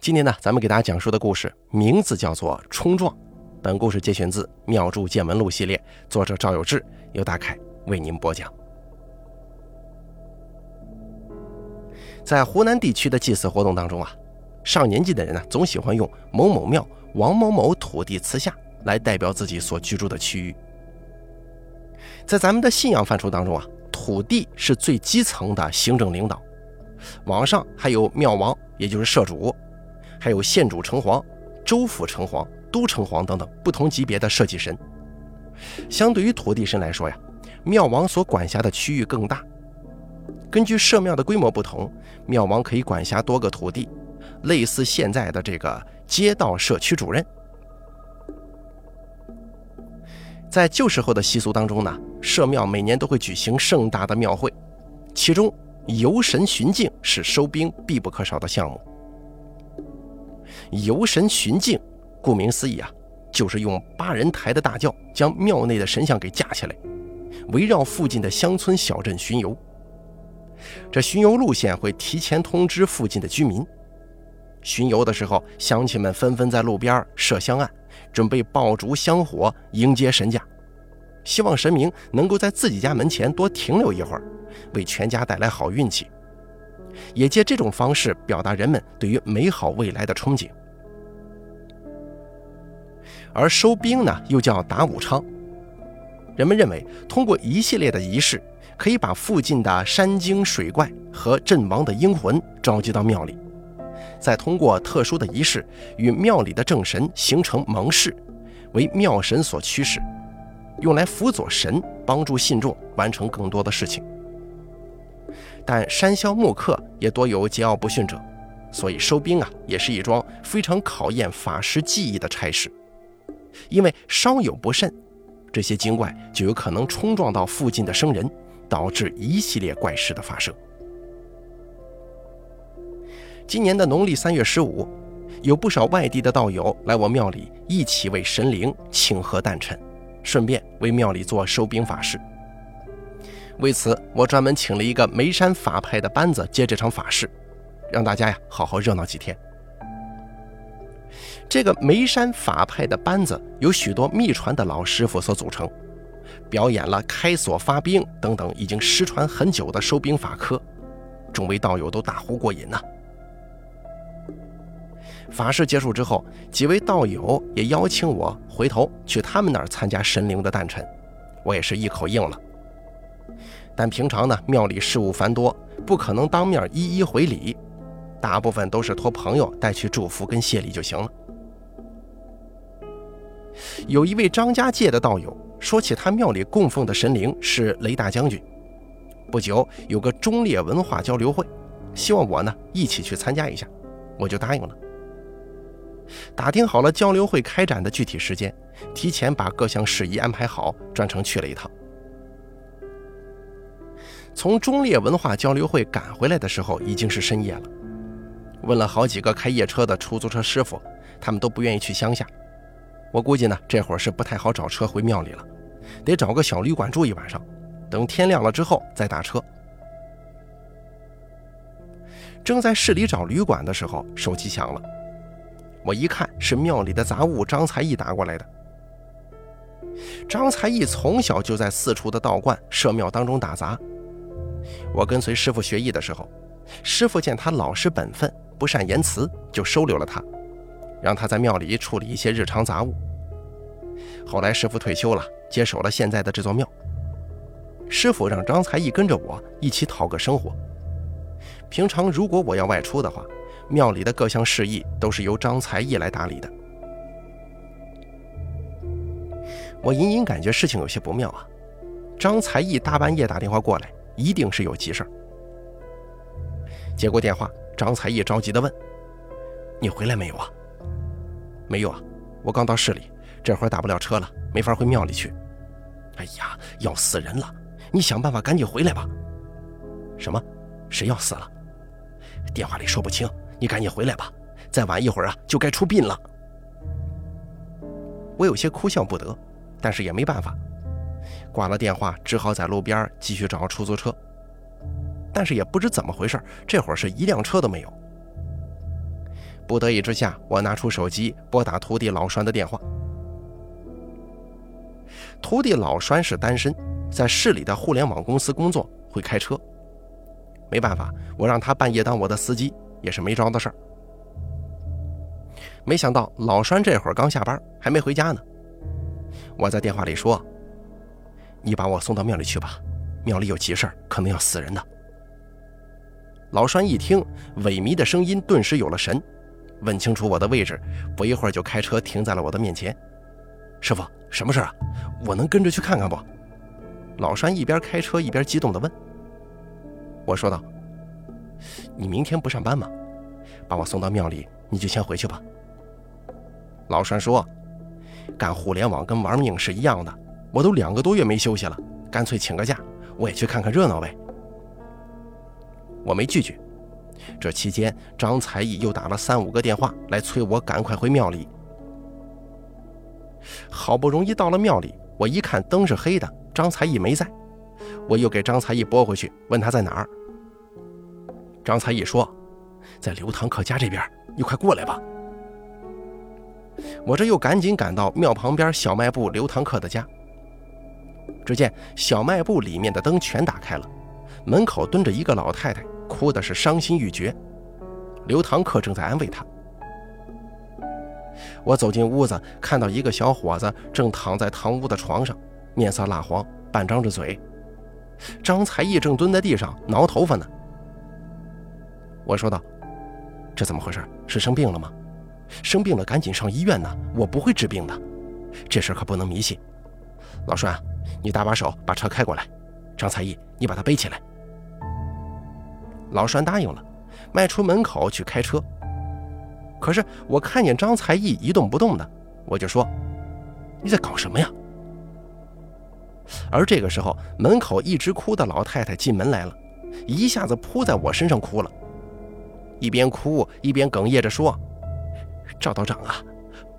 今天呢，咱们给大家讲述的故事名字叫做《冲撞》。本故事节选自《妙著见闻录》系列，作者赵有志，由大凯为您播讲。在湖南地区的祭祀活动当中啊，上年纪的人呢，总喜欢用某某庙王某某土地祠下来代表自己所居住的区域。在咱们的信仰范畴当中啊，土地是最基层的行政领导，往上还有庙王，也就是社主。还有县主城隍、州府城隍、都城隍等等不同级别的社稷神。相对于土地神来说呀，庙王所管辖的区域更大。根据社庙的规模不同，庙王可以管辖多个土地，类似现在的这个街道社区主任。在旧时候的习俗当中呢，社庙每年都会举行盛大的庙会，其中游神巡境是收兵必不可少的项目。游神巡境，顾名思义啊，就是用八人抬的大轿将庙内的神像给架起来，围绕附近的乡村小镇巡游。这巡游路线会提前通知附近的居民。巡游的时候，乡亲们纷纷在路边设香案，准备爆竹香火迎接神驾，希望神明能够在自己家门前多停留一会儿，为全家带来好运气。也借这种方式表达人们对于美好未来的憧憬。而收兵呢，又叫打武昌。人们认为，通过一系列的仪式，可以把附近的山精水怪和阵亡的英魂召集到庙里，再通过特殊的仪式与庙里的正神形成盟誓，为庙神所驱使，用来辅佐神，帮助信众完成更多的事情。但山魈木刻也多有桀骜不驯者，所以收兵啊，也是一桩非常考验法师技艺的差事。因为稍有不慎，这些精怪就有可能冲撞到附近的生人，导致一系列怪事的发生。今年的农历三月十五，有不少外地的道友来我庙里一起为神灵庆贺诞辰，顺便为庙里做收兵法事。为此，我专门请了一个眉山法派的班子接这场法事，让大家呀好好热闹几天。这个眉山法派的班子由许多秘传的老师傅所组成，表演了开锁发兵等等已经失传很久的收兵法科，众位道友都大呼过瘾呐。法事结束之后，几位道友也邀请我回头去他们那儿参加神灵的诞辰，我也是一口应了。但平常呢，庙里事务繁多，不可能当面一一回礼，大部分都是托朋友带去祝福跟谢礼就行了。有一位张家界的道友说起他庙里供奉的神灵是雷大将军，不久有个忠烈文化交流会，希望我呢一起去参加一下，我就答应了。打听好了交流会开展的具体时间，提前把各项事宜安排好，专程去了一趟。从忠烈文化交流会赶回来的时候，已经是深夜了。问了好几个开夜车的出租车师傅，他们都不愿意去乡下。我估计呢，这会儿是不太好找车回庙里了，得找个小旅馆住一晚上，等天亮了之后再打车。正在市里找旅馆的时候，手机响了。我一看是庙里的杂物张才义打过来的。张才义从小就在四处的道观、社庙当中打杂。我跟随师傅学艺的时候，师傅见他老实本分、不善言辞，就收留了他，让他在庙里处理一些日常杂物。后来师傅退休了，接手了现在的这座庙。师傅让张才义跟着我一起讨个生活。平常如果我要外出的话，庙里的各项事宜都是由张才义来打理的。我隐隐感觉事情有些不妙啊！张才义大半夜打电话过来。一定是有急事儿。接过电话，张才义着急地问：“你回来没有啊？”“没有啊，我刚到市里，这会儿打不了车了，没法回庙里去。”“哎呀，要死人了！你想办法赶紧回来吧。”“什么？谁要死了？”“电话里说不清，你赶紧回来吧。再晚一会儿啊，就该出殡了。”我有些哭笑不得，但是也没办法。挂了电话，只好在路边继续找出租车。但是也不知怎么回事，这会儿是一辆车都没有。不得已之下，我拿出手机拨打徒弟老栓的电话。徒弟老栓是单身，在市里的互联网公司工作，会开车。没办法，我让他半夜当我的司机也是没招的事儿。没想到老栓这会儿刚下班，还没回家呢。我在电话里说：“你把我送到庙里去吧，庙里有急事儿，可能要死人的。”老栓一听，萎靡的声音顿时有了神，问清楚我的位置，不一会儿就开车停在了我的面前。师傅，什么事啊？我能跟着去看看不？老栓一边开车一边激动地问。我说道：“你明天不上班吗？把我送到庙里，你就先回去吧。”老栓说：“干互联网跟玩命是一样的，我都两个多月没休息了，干脆请个假，我也去看看热闹呗。”我没拒绝。这期间，张才艺又打了三五个电话来催我赶快回庙里。好不容易到了庙里，我一看灯是黑的，张才艺没在，我又给张才艺拨回去，问他在哪儿。张才艺说：“在刘堂客家这边，你快过来吧。”我这又赶紧赶到庙旁边小卖部刘堂客的家。只见小卖部里面的灯全打开了，门口蹲着一个老太太。哭的是伤心欲绝，刘堂客正在安慰他。我走进屋子，看到一个小伙子正躺在堂屋的床上，面色蜡黄，半张着嘴。张才艺正蹲在地上挠头发呢。我说道：“这怎么回事？是生病了吗？生病了赶紧上医院呢！我不会治病的，这事可不能迷信。老栓，你搭把手把车开过来。张才艺，你把他背起来。”老栓答应了，迈出门口去开车。可是我看见张才艺一动不动的，我就说：“你在搞什么呀？”而这个时候，门口一直哭的老太太进门来了，一下子扑在我身上哭了，一边哭一边哽咽着说：“赵道长啊，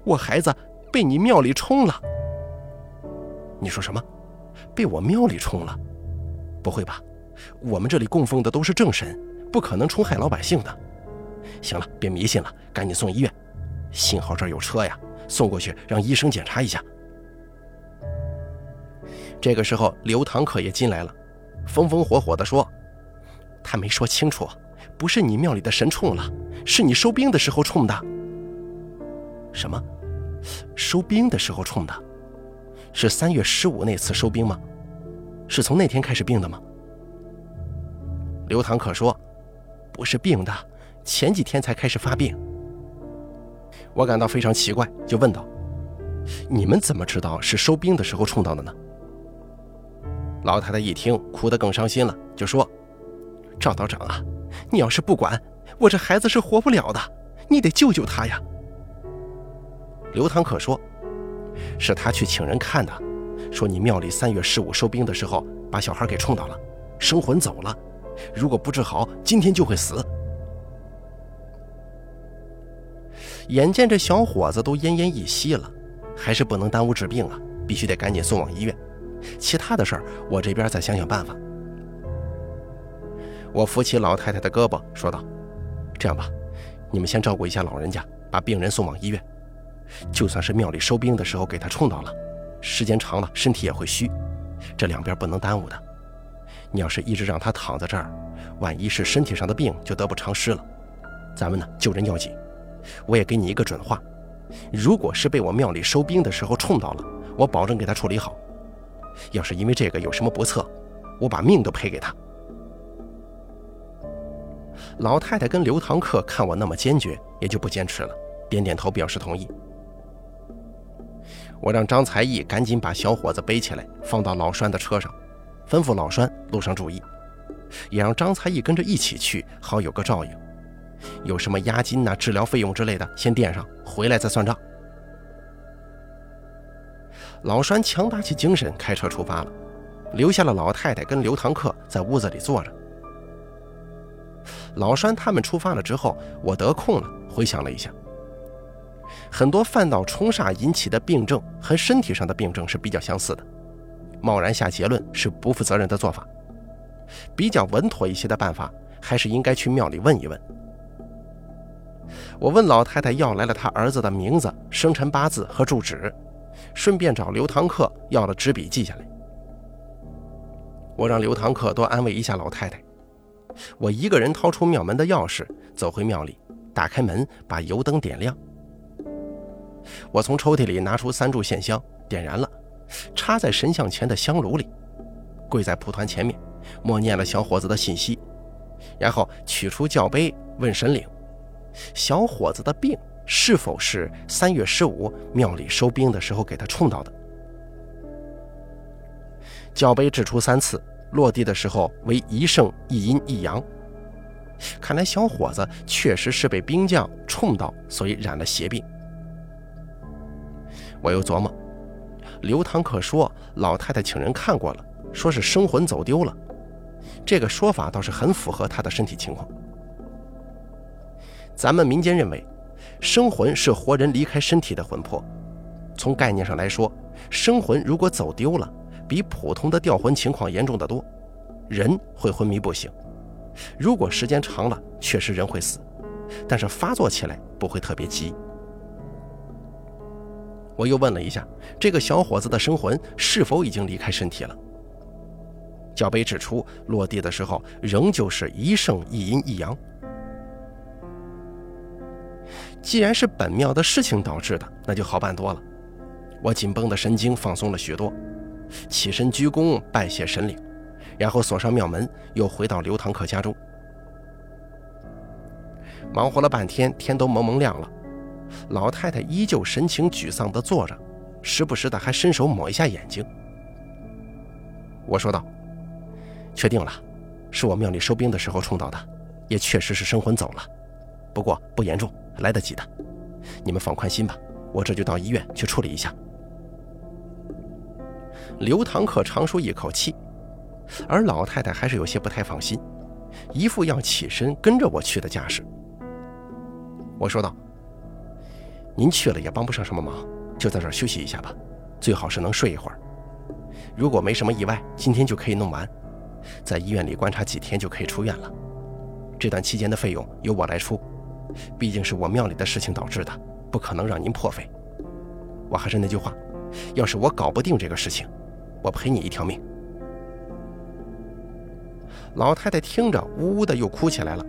我孩子被你庙里冲了。”你说什么？被我庙里冲了？不会吧？我们这里供奉的都是正神，不可能冲害老百姓的。行了，别迷信了，赶紧送医院。幸好这儿有车呀，送过去让医生检查一下。这个时候，刘堂客也进来了，风风火火地说：“他没说清楚，不是你庙里的神冲了，是你收兵的时候冲的。”什么？收兵的时候冲的？是三月十五那次收兵吗？是从那天开始病的吗？刘唐可说：“不是病的，前几天才开始发病。”我感到非常奇怪，就问道：“你们怎么知道是收兵的时候冲到的呢？”老太太一听，哭得更伤心了，就说：“赵道长啊，你要是不管，我这孩子是活不了的，你得救救他呀。”刘唐可说：“是他去请人看的，说你庙里三月十五收兵的时候把小孩给冲倒了，生魂走了。”如果不治好，今天就会死。眼见这小伙子都奄奄一息了，还是不能耽误治病啊！必须得赶紧送往医院。其他的事儿，我这边再想想办法。我扶起老太太的胳膊，说道：“这样吧，你们先照顾一下老人家，把病人送往医院。就算是庙里收兵的时候给他冲到了，时间长了身体也会虚，这两边不能耽误的。”你要是一直让他躺在这儿，万一是身体上的病，就得不偿失了。咱们呢，救人要紧。我也给你一个准话，如果是被我庙里收兵的时候冲到了，我保证给他处理好。要是因为这个有什么不测，我把命都赔给他。老太太跟刘堂客看我那么坚决，也就不坚持了，点点头表示同意。我让张才艺赶紧把小伙子背起来，放到老栓的车上。吩咐老栓路上注意，也让张才艺跟着一起去，好有个照应。有什么押金呐、治疗费用之类的，先垫上，回来再算账。老栓强打起精神，开车出发了，留下了老太太跟刘堂客在屋子里坐着。老栓他们出发了之后，我得空了，回想了一下，很多犯到冲煞引起的病症和身体上的病症是比较相似的。贸然下结论是不负责任的做法，比较稳妥一些的办法，还是应该去庙里问一问。我问老太太要来了她儿子的名字、生辰八字和住址，顺便找刘堂客要了纸笔记下来。我让刘堂客多安慰一下老太太。我一个人掏出庙门的钥匙，走回庙里，打开门，把油灯点亮。我从抽屉里拿出三炷线香，点燃了，插在神像前的香炉里，跪在蒲团前面，默念了小伙子的信息，然后取出教杯，问神灵。小伙子的病是否是三月十五庙里收兵的时候给他冲到的？教杯掷出三次，落地的时候为一胜一阴一阳。看来小伙子确实是被兵将冲到，所以染了邪病。我又琢磨，刘堂客说老太太请人看过了，说是生魂走丢了，这个说法倒是很符合她的身体情况。咱们民间认为，生魂是活人离开身体的魂魄。从概念上来说，生魂如果走丢了，比普通的掉魂情况严重的多，人会昏迷不醒。如果时间长了，确实人会死，但是发作起来不会特别急。我又问了一下，这个小伙子的生魂是否已经离开身体了？脚杯指出，落地的时候仍旧是一胜一阴一阳。既然是本庙的事情导致的，那就好办多了。我紧绷的神经放松了许多，起身鞠躬拜谢神灵，然后锁上庙门，又回到刘堂客家中。忙活了半天，天都蒙蒙亮了，老太太依旧神情沮丧地坐着，时不时的还伸手抹一下眼睛。我说道：“确定了，是我庙里收兵的时候冲到的，也确实是生魂走了，不过不严重。”来得及的，你们放宽心吧，我这就到医院去处理一下。刘堂客长舒一口气，而老太太还是有些不太放心，一副要起身跟着我去的架势。我说道：“您去了也帮不上什么忙，就在这儿休息一下吧，最好是能睡一会儿。如果没什么意外，今天就可以弄完，在医院里观察几天就可以出院了。这段期间的费用由我来出。”毕竟是我庙里的事情导致的，不可能让您破费。我还是那句话，要是我搞不定这个事情，我赔你一条命。老太太听着，呜呜的又哭起来了。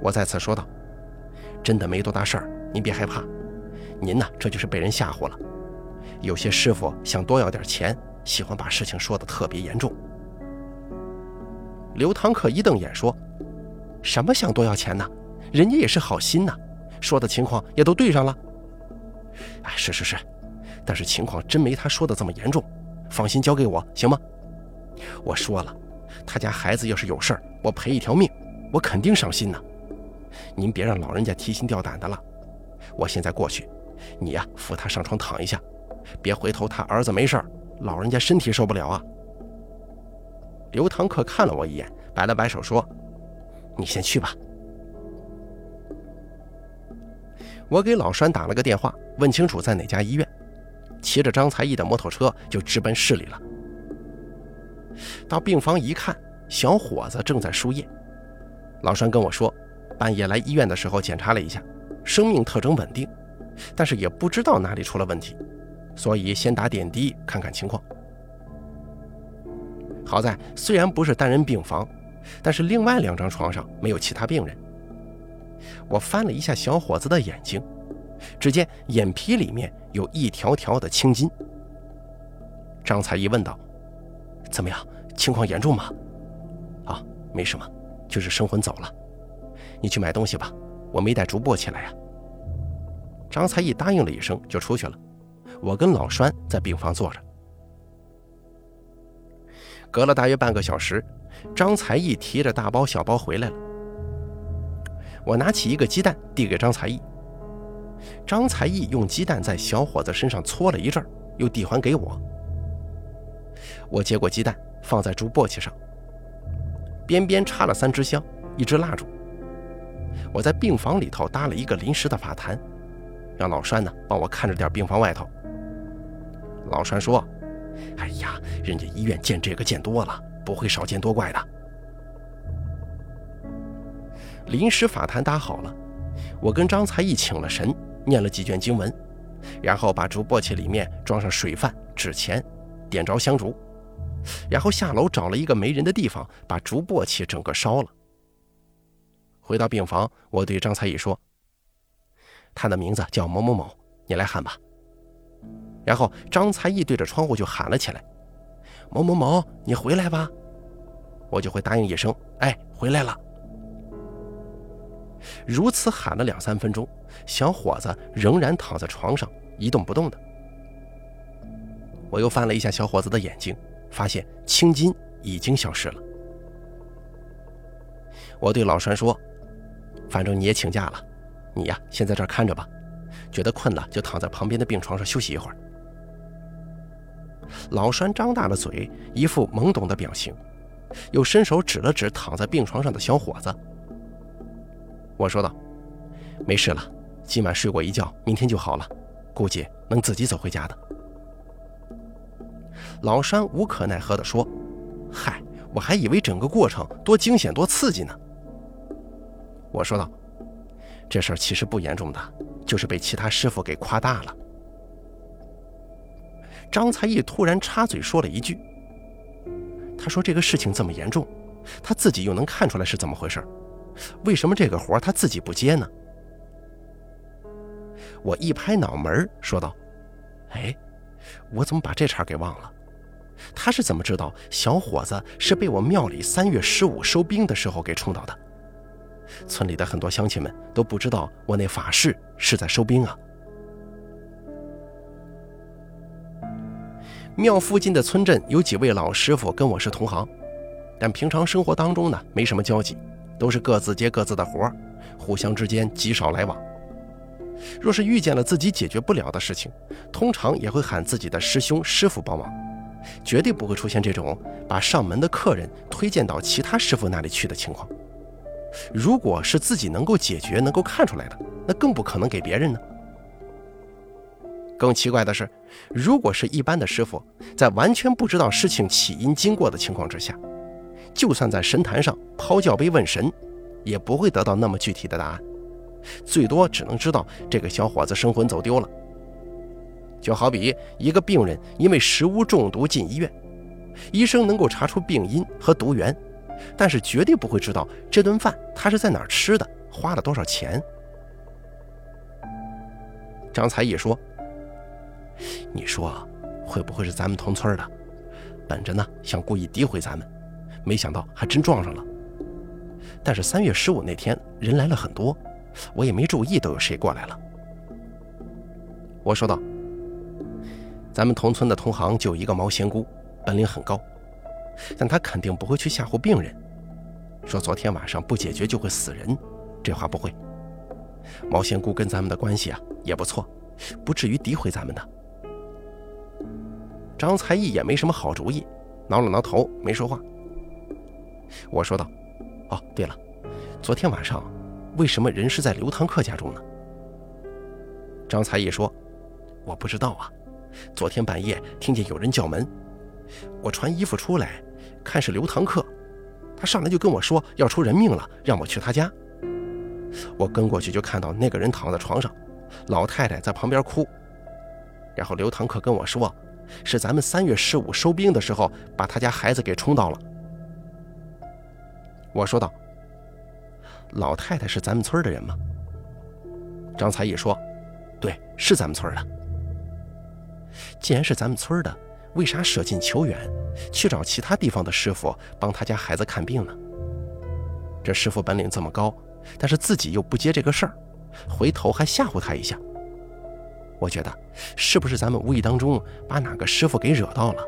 我再次说道：“真的没多大事儿，您别害怕。您呢，这就是被人吓唬了。有些师傅想多要点钱，喜欢把事情说的特别严重。”刘堂客一瞪眼说：“什么想多要钱呢？”人家也是好心呐，说的情况也都对上了。哎，是是是，但是情况真没他说的这么严重，放心交给我行吗？我说了，他家孩子要是有事儿，我赔一条命，我肯定上心呐。您别让老人家提心吊胆的了。我现在过去，你呀扶他上床躺一下，别回头他儿子没事儿，老人家身体受不了啊。刘堂客看了我一眼，摆了摆手说：“你先去吧。”我给老栓打了个电话，问清楚在哪家医院，骑着张才义的摩托车就直奔市里了。到病房一看，小伙子正在输液。老栓跟我说，半夜来医院的时候检查了一下，生命特征稳定，但是也不知道哪里出了问题，所以先打点滴看看情况。好在虽然不是单人病房，但是另外两张床上没有其他病人。我翻了一下小伙子的眼睛，只见眼皮里面有一条条的青筋。张才一问道：“怎么样？情况严重吗？”“啊，没什么，就是生魂走了。你去买东西吧，我没带竹簸起来呀。”张才义答应了一声，就出去了。我跟老栓在病房坐着。隔了大约半个小时，张才义提着大包小包回来了。我拿起一个鸡蛋递给张才义，张才义用鸡蛋在小伙子身上搓了一阵，又递还给我。我接过鸡蛋，放在竹簸箕上，边边插了三支香，一支蜡烛。我在病房里头搭了一个临时的法坛，让老栓呢帮我看着点病房外头。老栓说：“哎呀，人家医院见这个见多了，不会少见多怪的。”临时法坛搭好了，我跟张才义请了神，念了几卷经文，然后把竹簸箕里面装上水饭、纸钱，点着香烛，然后下楼找了一个没人的地方，把竹簸箕整个烧了。回到病房，我对张才义说：“他的名字叫某某某，你来喊吧。”然后张才义对着窗户就喊了起来：“某某某，你回来吧。”我就会答应一声：“哎，回来了。”如此喊了两三分钟，小伙子仍然躺在床上一动不动的。我又翻了一下小伙子的眼睛，发现青筋已经消失了。我对老栓说：“反正你也请假了，你呀先在这儿看着吧，觉得困了就躺在旁边的病床上休息一会儿。”老栓张大了嘴，一副懵懂的表情，又伸手指了指躺在病床上的小伙子。我说道：“没事了，今晚睡过一觉，明天就好了，估计能自己走回家的。”老山无可奈何地说：“嗨，我还以为整个过程多惊险多刺激呢。”我说道：“这事儿其实不严重的，就是被其他师傅给夸大了。”张才义突然插嘴说了一句：“他说这个事情这么严重，他自己又能看出来是怎么回事。”为什么这个活他自己不接呢？我一拍脑门说道：“哎，我怎么把这茬给忘了？他是怎么知道小伙子是被我庙里三月十五收兵的时候给冲倒的？村里的很多乡亲们都不知道我那法事是在收兵啊。”庙附近的村镇有几位老师傅跟我是同行，但平常生活当中呢没什么交集。都是各自接各自的活，互相之间极少来往。若是遇见了自己解决不了的事情，通常也会喊自己的师兄师傅帮忙，绝对不会出现这种把上门的客人推荐到其他师傅那里去的情况。如果是自己能够解决、能够看出来的，那更不可能给别人呢。更奇怪的是，如果是一般的师傅，在完全不知道事情起因经过的情况之下。就算在神坛上抛教杯问神，也不会得到那么具体的答案，最多只能知道这个小伙子生魂走丢了。就好比一个病人因为食物中毒进医院，医生能够查出病因和毒源，但是绝对不会知道这顿饭他是在哪儿吃的，花了多少钱。张才义说：“你说会不会是咱们同村的，本着呢想故意诋毁咱们？”没想到还真撞上了，但是三月十五那天人来了很多，我也没注意都有谁过来了。我说道：“咱们同村的同行就一个毛仙姑，本领很高，但他肯定不会去吓唬病人，说昨天晚上不解决就会死人，这话不会。毛仙姑跟咱们的关系啊也不错，不至于诋毁咱们的。”张才义也没什么好主意，挠了挠头没说话。我说道：“哦，对了，昨天晚上为什么人是在刘堂客家中呢？”张才义说：“我不知道啊，昨天半夜听见有人叫门，我穿衣服出来，看是刘堂客，他上来就跟我说要出人命了，让我去他家。我跟过去就看到那个人躺在床上，老太太在旁边哭，然后刘堂客跟我说，是咱们三月十五收兵的时候把他家孩子给冲到了。”我说道：“老太太是咱们村的人吗？”张才义说：“对，是咱们村的。既然是咱们村的，为啥舍近求远，去找其他地方的师傅帮他家孩子看病呢？这师傅本领这么高，但是自己又不接这个事儿，回头还吓唬他一下。我觉得，是不是咱们无意当中把哪个师傅给惹到了？”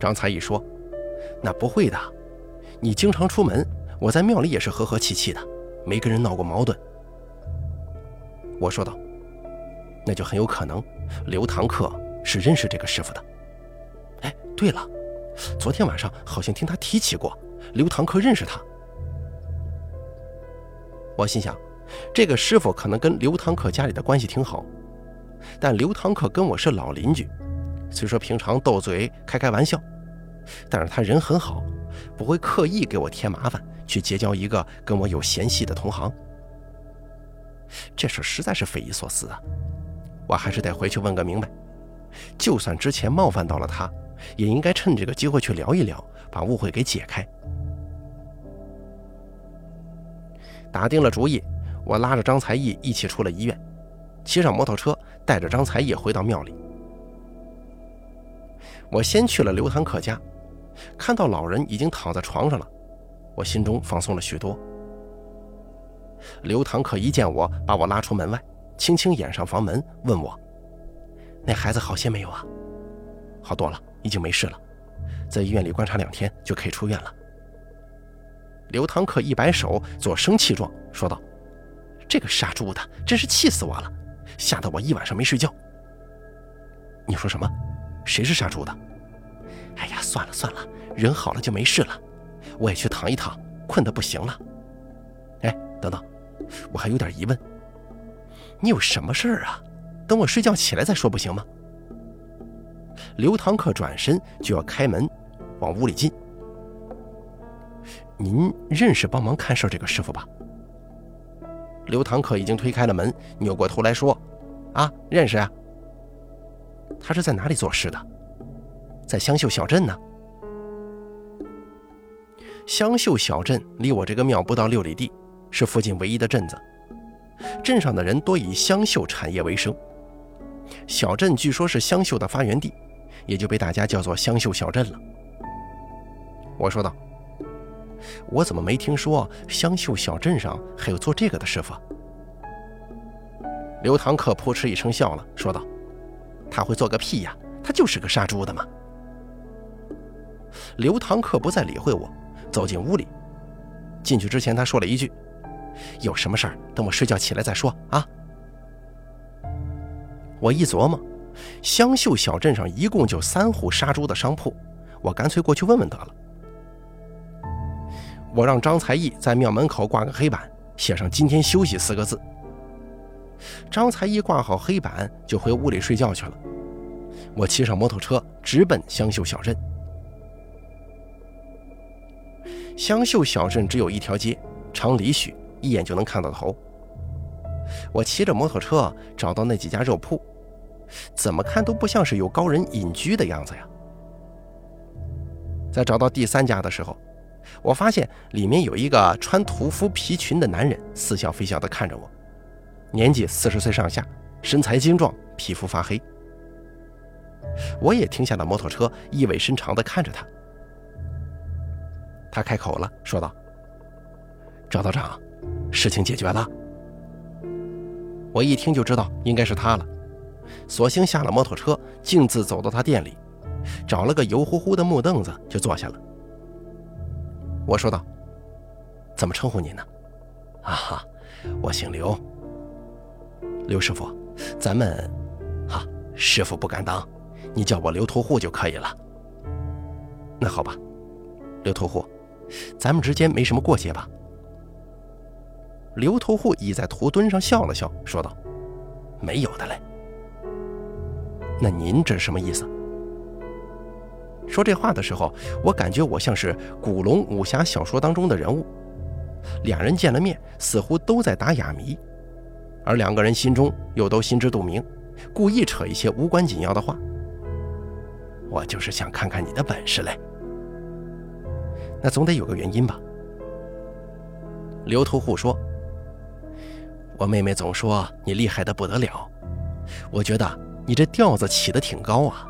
张才义说：“那不会的。”你经常出门，我在庙里也是和和气气的，没跟人闹过矛盾。我说道：“那就很有可能，刘堂客是认识这个师傅的。哎，对了，昨天晚上好像听他提起过，刘堂客认识他。我心想，这个师傅可能跟刘堂客家里的关系挺好，但刘堂客跟我是老邻居，虽说平常斗嘴开开玩笑，但是他人很好。不会刻意给我添麻烦，去结交一个跟我有嫌隙的同行。这事实在是匪夷所思啊！我还是得回去问个明白。就算之前冒犯到了他，也应该趁这个机会去聊一聊，把误会给解开。打定了主意，我拉着张才艺一起出了医院，骑上摩托车，带着张才艺回到庙里。我先去了刘堂客家，看到老人已经躺在床上了，我心中放松了许多。刘堂客一见我，把我拉出门外，轻轻掩上房门，问我：“那孩子好些没有啊？”“好多了，已经没事了，在医院里观察两天就可以出院了。”刘堂客一摆手，做生气状，说道：“这个杀猪的真是气死我了，吓得我一晚上没睡觉。”“你说什么？谁是杀猪的？”“哎呀，算了算了，人好了就没事了。我也去躺一躺，困得不行了。”“哎，等等。”我还有点疑问，你有什么事儿啊？等我睡觉起来再说不行吗？刘堂客转身就要开门，往屋里进。您认识帮忙看事儿这个师傅吧？刘堂客已经推开了门，扭过头来说：“啊，认识啊。他是在哪里做事的？在香秀小镇呢。香秀小镇离我这个庙不到六里地。”是附近唯一的镇子，镇上的人多以香绣产业为生。小镇据说是香绣的发源地，也就被大家叫做香绣小镇了。我说道：“我怎么没听说香绣小镇上还有做这个的师傅？”刘堂客扑哧一声笑了，说道：“他会做个屁呀！他就是个杀猪的嘛。”刘堂客不再理会我，走进屋里。进去之前，他说了一句。有什么事儿，等我睡觉起来再说啊！我一琢磨，香秀小镇上一共就三户杀猪的商铺，我干脆过去问问得了。我让张才艺在庙门口挂个黑板，写上“今天休息”四个字。张才艺挂好黑板，就回屋里睡觉去了。我骑上摩托车，直奔香秀小镇。香秀小镇只有一条街，长里许。一眼就能看到头。我骑着摩托车找到那几家肉铺，怎么看都不像是有高人隐居的样子呀。在找到第三家的时候，我发现里面有一个穿屠夫皮裙的男人，似笑非笑地看着我，年纪四十岁上下，身材精壮，皮肤发黑。我也停下了摩托车，意味深长地看着他。他开口了，说道：“赵道长。”事情解决了，我一听就知道应该是他了，索性下了摩托车，径自走到他店里，找了个油乎乎的木凳子就坐下了。我说道：“怎么称呼您呢？”“啊哈，我姓刘，刘师傅，咱们……哈，师傅不敢当，你叫我刘屠户就可以了。”“那好吧，刘屠户，咱们之间没什么过节吧？”刘屠户倚在屠墩上笑了笑，说道：“没有的嘞。那您这是什么意思？”说这话的时候，我感觉我像是古龙武侠小说当中的人物。两人见了面，似乎都在打哑谜，而两个人心中又都心知肚明，故意扯一些无关紧要的话。我就是想看看你的本事嘞。那总得有个原因吧？刘屠户说。我妹妹总说你厉害的不得了，我觉得你这调子起得挺高啊。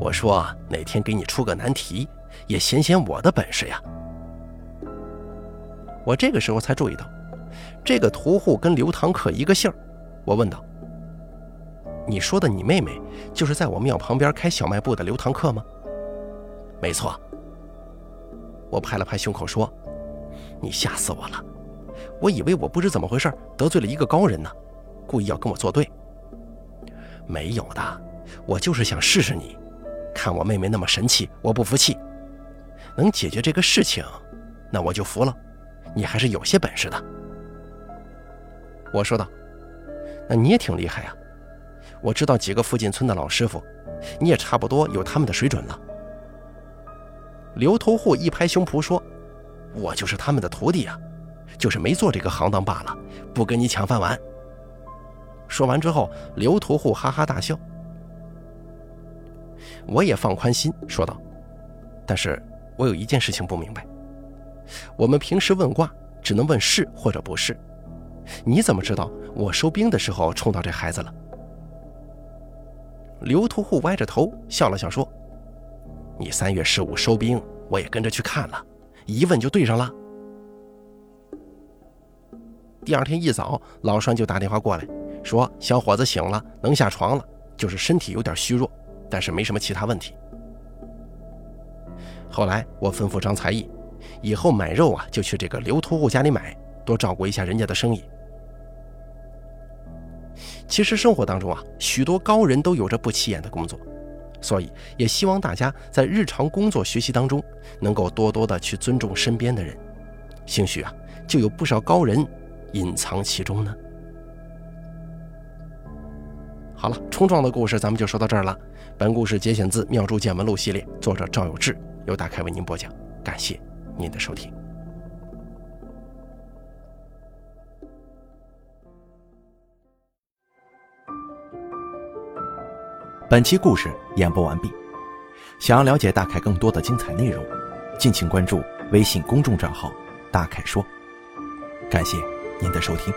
我说哪天给你出个难题，也显显我的本事呀。我这个时候才注意到，这个屠户跟刘堂客一个姓我问道：“你说的你妹妹，就是在我庙旁边开小卖部的刘堂客吗？”没错。我拍了拍胸口说：“你吓死我了。”我以为我不知怎么回事得罪了一个高人呢，故意要跟我作对。没有的，我就是想试试你，看我妹妹那么神气，我不服气，能解决这个事情，那我就服了。你还是有些本事的。我说道：“那你也挺厉害啊，我知道几个附近村的老师傅，你也差不多有他们的水准了。”刘头户一拍胸脯说：“我就是他们的徒弟啊，就是没做这个行当罢了，不跟你抢饭碗。说完之后，刘屠户哈哈大笑。我也放宽心说道：“但是我有一件事情不明白，我们平时问卦只能问是或者不是，你怎么知道我收兵的时候冲到这孩子了？”刘屠户歪着头笑了笑说：“你三月十五收兵，我也跟着去看了，一问就对上了。”第二天一早，老栓就打电话过来，说小伙子醒了，能下床了，就是身体有点虚弱。但是没什么其他问题。后来我吩咐张才艺，以后买肉啊就去这个刘屠户家里买，多照顾一下人家的生意。其实生活当中啊，许多高人都有着不起眼的工作，所以也希望大家在日常工作学习当中，能够多多的去尊重身边的人，兴许啊，就有不少高人隐藏其中呢。好了，冲撞的故事咱们就说到这儿了。本故事节选自《妙珠见闻录》系列，作者赵有志，由大凯为您播讲。感谢您的收听。本期故事演播完毕。想要了解大凯更多的精彩内容，敬请关注微信公众账号“大凯说”。感谢您的收听。